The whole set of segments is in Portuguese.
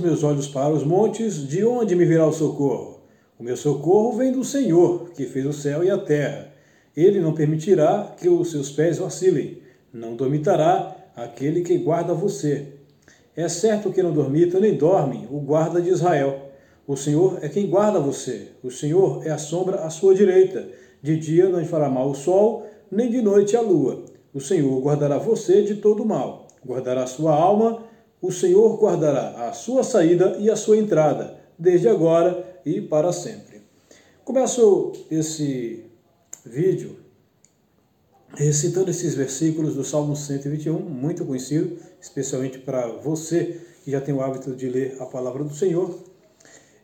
meus olhos para os montes, de onde me virá o socorro? O meu socorro vem do Senhor, que fez o céu e a terra. Ele não permitirá que os seus pés vacilem, não dormitará aquele que guarda você. É certo que não dormita nem dorme o guarda de Israel. O Senhor é quem guarda você. O Senhor é a sombra à sua direita. De dia não lhe fará mal o sol, nem de noite a lua. O Senhor guardará você de todo mal. Guardará sua alma. O Senhor guardará a sua saída e a sua entrada, desde agora e para sempre. Começo esse vídeo recitando esses versículos do Salmo 121, muito conhecido, especialmente para você que já tem o hábito de ler a palavra do Senhor.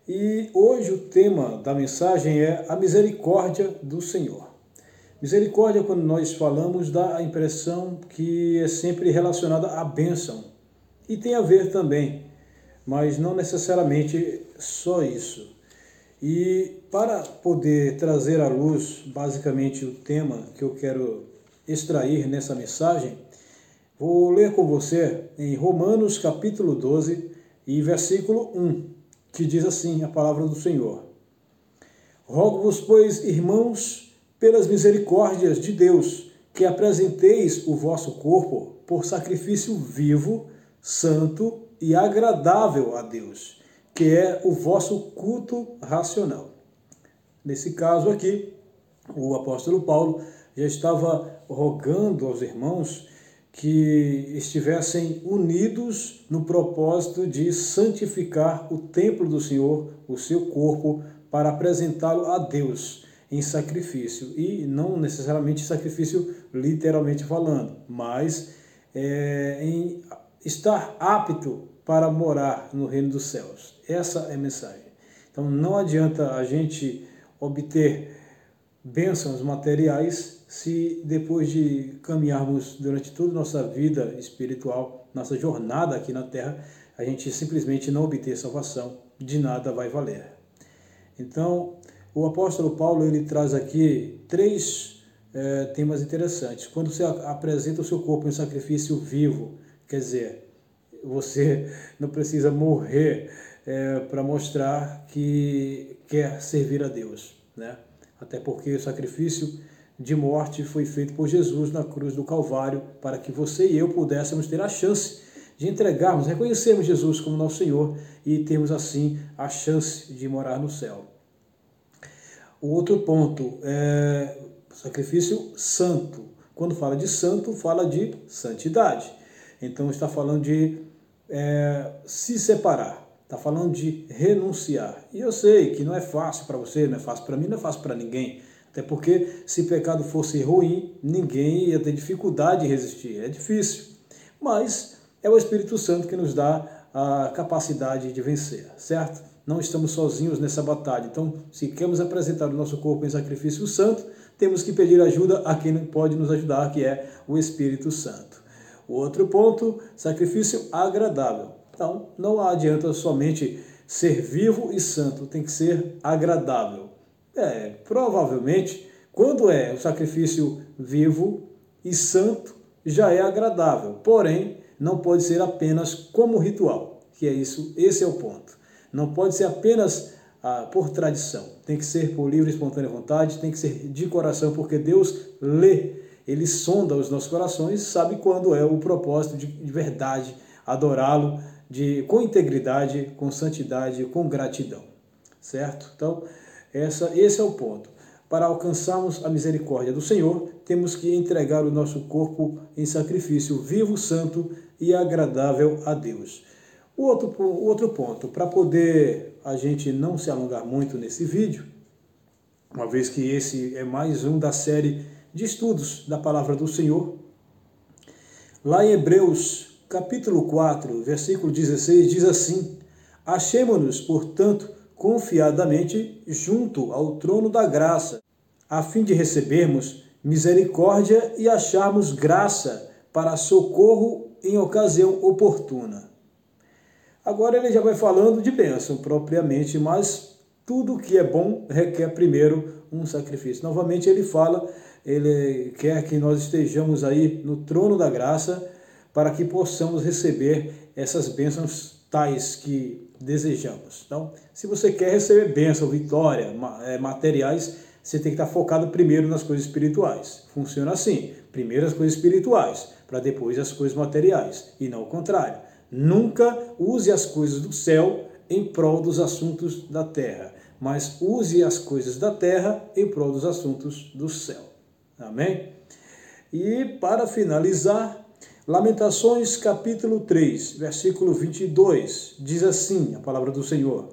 E hoje o tema da mensagem é a misericórdia do Senhor. Misericórdia, quando nós falamos, dá a impressão que é sempre relacionada à bênção. E tem a ver também, mas não necessariamente só isso. E para poder trazer à luz basicamente o tema que eu quero extrair nessa mensagem, vou ler com você em Romanos capítulo 12 e versículo 1, que diz assim a palavra do Senhor. Rogo-vos, pois, irmãos, pelas misericórdias de Deus, que apresenteis o vosso corpo por sacrifício vivo, santo e agradável a Deus, que é o vosso culto racional. Nesse caso aqui, o apóstolo Paulo já estava rogando aos irmãos que estivessem unidos no propósito de santificar o templo do Senhor, o seu corpo, para apresentá-lo a Deus em sacrifício. E não necessariamente sacrifício literalmente falando, mas é, em estar apto para morar no reino dos céus. Essa é a mensagem. Então não adianta a gente obter bênçãos materiais se depois de caminharmos durante toda a nossa vida espiritual, nossa jornada aqui na Terra, a gente simplesmente não obter salvação, de nada vai valer. Então, o apóstolo Paulo ele traz aqui três é, temas interessantes. Quando você apresenta o seu corpo em sacrifício vivo, quer dizer, você não precisa morrer é, para mostrar que quer servir a Deus, né? até porque o sacrifício de morte foi feito por Jesus na cruz do Calvário para que você e eu pudéssemos ter a chance de entregarmos, reconhecermos Jesus como nosso Senhor e termos assim a chance de morar no céu. O outro ponto é sacrifício santo. Quando fala de santo, fala de santidade. Então está falando de é, se separar. Está falando de renunciar. E eu sei que não é fácil para você, não é fácil para mim, não é fácil para ninguém. Até porque se pecado fosse ruim, ninguém ia ter dificuldade de resistir. É difícil. Mas é o Espírito Santo que nos dá a capacidade de vencer, certo? Não estamos sozinhos nessa batalha. Então, se queremos apresentar o nosso corpo em sacrifício santo, temos que pedir ajuda a quem pode nos ajudar, que é o Espírito Santo. O outro ponto, sacrifício agradável. Então, não adianta somente ser vivo e santo, tem que ser agradável. É, provavelmente, quando é o sacrifício vivo e santo, já é agradável. Porém, não pode ser apenas como ritual, que é isso, esse é o ponto. Não pode ser apenas ah, por tradição. Tem que ser por livre e espontânea vontade, tem que ser de coração, porque Deus lê, Ele sonda os nossos corações sabe quando é o propósito de, de verdade adorá-lo de, com integridade, com santidade, com gratidão. Certo? Então, essa, esse é o ponto. Para alcançarmos a misericórdia do Senhor, temos que entregar o nosso corpo em sacrifício vivo, santo e agradável a Deus. O outro, o outro ponto, para poder a gente não se alongar muito nesse vídeo, uma vez que esse é mais um da série de estudos da palavra do Senhor, lá em Hebreus capítulo 4, versículo 16, diz assim: Achemo-nos, portanto, confiadamente junto ao trono da graça, a fim de recebermos misericórdia e acharmos graça para socorro em ocasião oportuna. Agora ele já vai falando de bênção propriamente, mas tudo que é bom requer primeiro um sacrifício. Novamente ele fala, ele quer que nós estejamos aí no trono da graça para que possamos receber essas bênçãos tais que desejamos. Então, se você quer receber bênção, vitória, é, materiais, você tem que estar focado primeiro nas coisas espirituais. Funciona assim: primeiro as coisas espirituais, para depois as coisas materiais, e não o contrário. Nunca use as coisas do céu em prol dos assuntos da terra, mas use as coisas da terra em prol dos assuntos do céu. Amém? E para finalizar, Lamentações capítulo 3, versículo 22, diz assim a palavra do Senhor: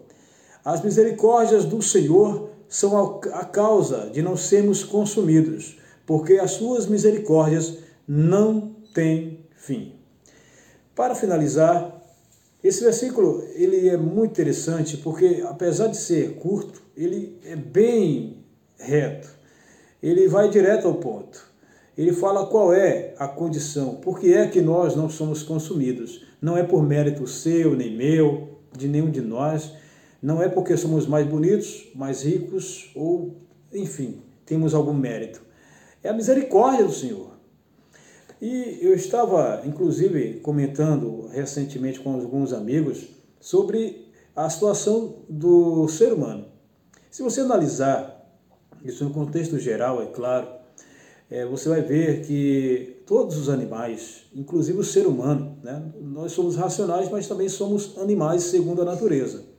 As misericórdias do Senhor são a causa de não sermos consumidos, porque as suas misericórdias não têm fim. Para finalizar, esse versículo ele é muito interessante porque apesar de ser curto, ele é bem reto. Ele vai direto ao ponto. Ele fala qual é a condição, por que é que nós não somos consumidos. Não é por mérito seu, nem meu, de nenhum de nós, não é porque somos mais bonitos, mais ricos ou, enfim, temos algum mérito. É a misericórdia do Senhor. E eu estava, inclusive, comentando recentemente com alguns amigos sobre a situação do ser humano. Se você analisar isso no contexto geral, é claro, é, você vai ver que todos os animais, inclusive o ser humano, né, nós somos racionais, mas também somos animais segundo a natureza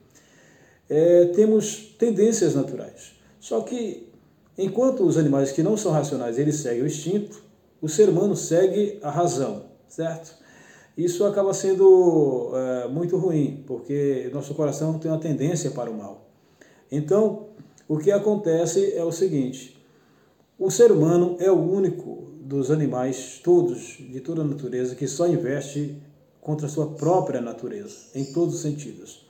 é, temos tendências naturais. Só que, enquanto os animais que não são racionais, eles seguem o instinto, o ser humano segue a razão, certo? Isso acaba sendo é, muito ruim, porque nosso coração tem uma tendência para o mal. Então, o que acontece é o seguinte: o ser humano é o único dos animais, todos, de toda a natureza, que só investe contra a sua própria natureza, em todos os sentidos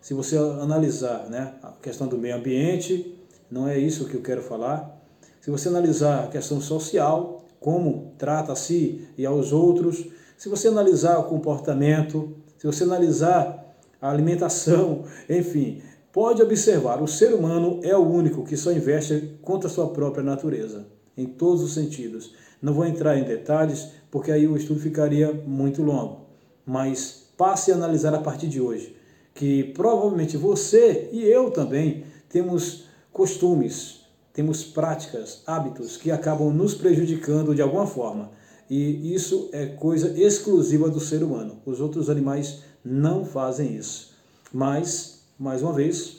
se você analisar né, a questão do meio ambiente, não é isso que eu quero falar. Se você analisar a questão social, como trata a si e aos outros, se você analisar o comportamento, se você analisar a alimentação, enfim, pode observar, o ser humano é o único que só investe contra a sua própria natureza, em todos os sentidos. Não vou entrar em detalhes, porque aí o estudo ficaria muito longo, mas passe a analisar a partir de hoje que provavelmente você e eu também temos costumes, temos práticas, hábitos que acabam nos prejudicando de alguma forma. E isso é coisa exclusiva do ser humano. Os outros animais não fazem isso. Mas, mais uma vez,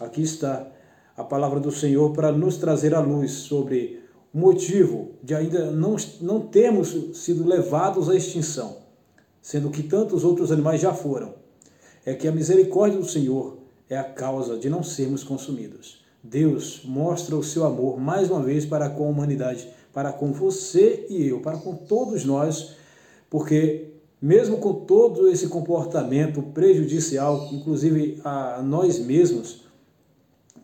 aqui está a palavra do Senhor para nos trazer a luz sobre o motivo de ainda não, não termos sido levados à extinção, sendo que tantos outros animais já foram é que a misericórdia do Senhor é a causa de não sermos consumidos. Deus mostra o seu amor mais uma vez para com a humanidade, para com você e eu, para com todos nós, porque mesmo com todo esse comportamento prejudicial, inclusive a nós mesmos,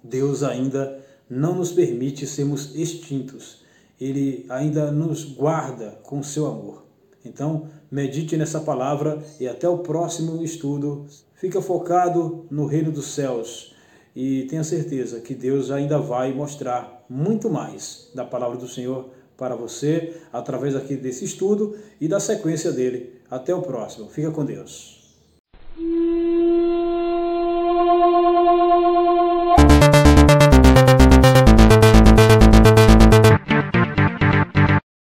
Deus ainda não nos permite sermos extintos. Ele ainda nos guarda com seu amor. Então, medite nessa palavra e até o próximo estudo. Fica focado no reino dos céus e tenha certeza que Deus ainda vai mostrar muito mais da palavra do Senhor para você através aqui desse estudo e da sequência dele. Até o próximo. Fica com Deus.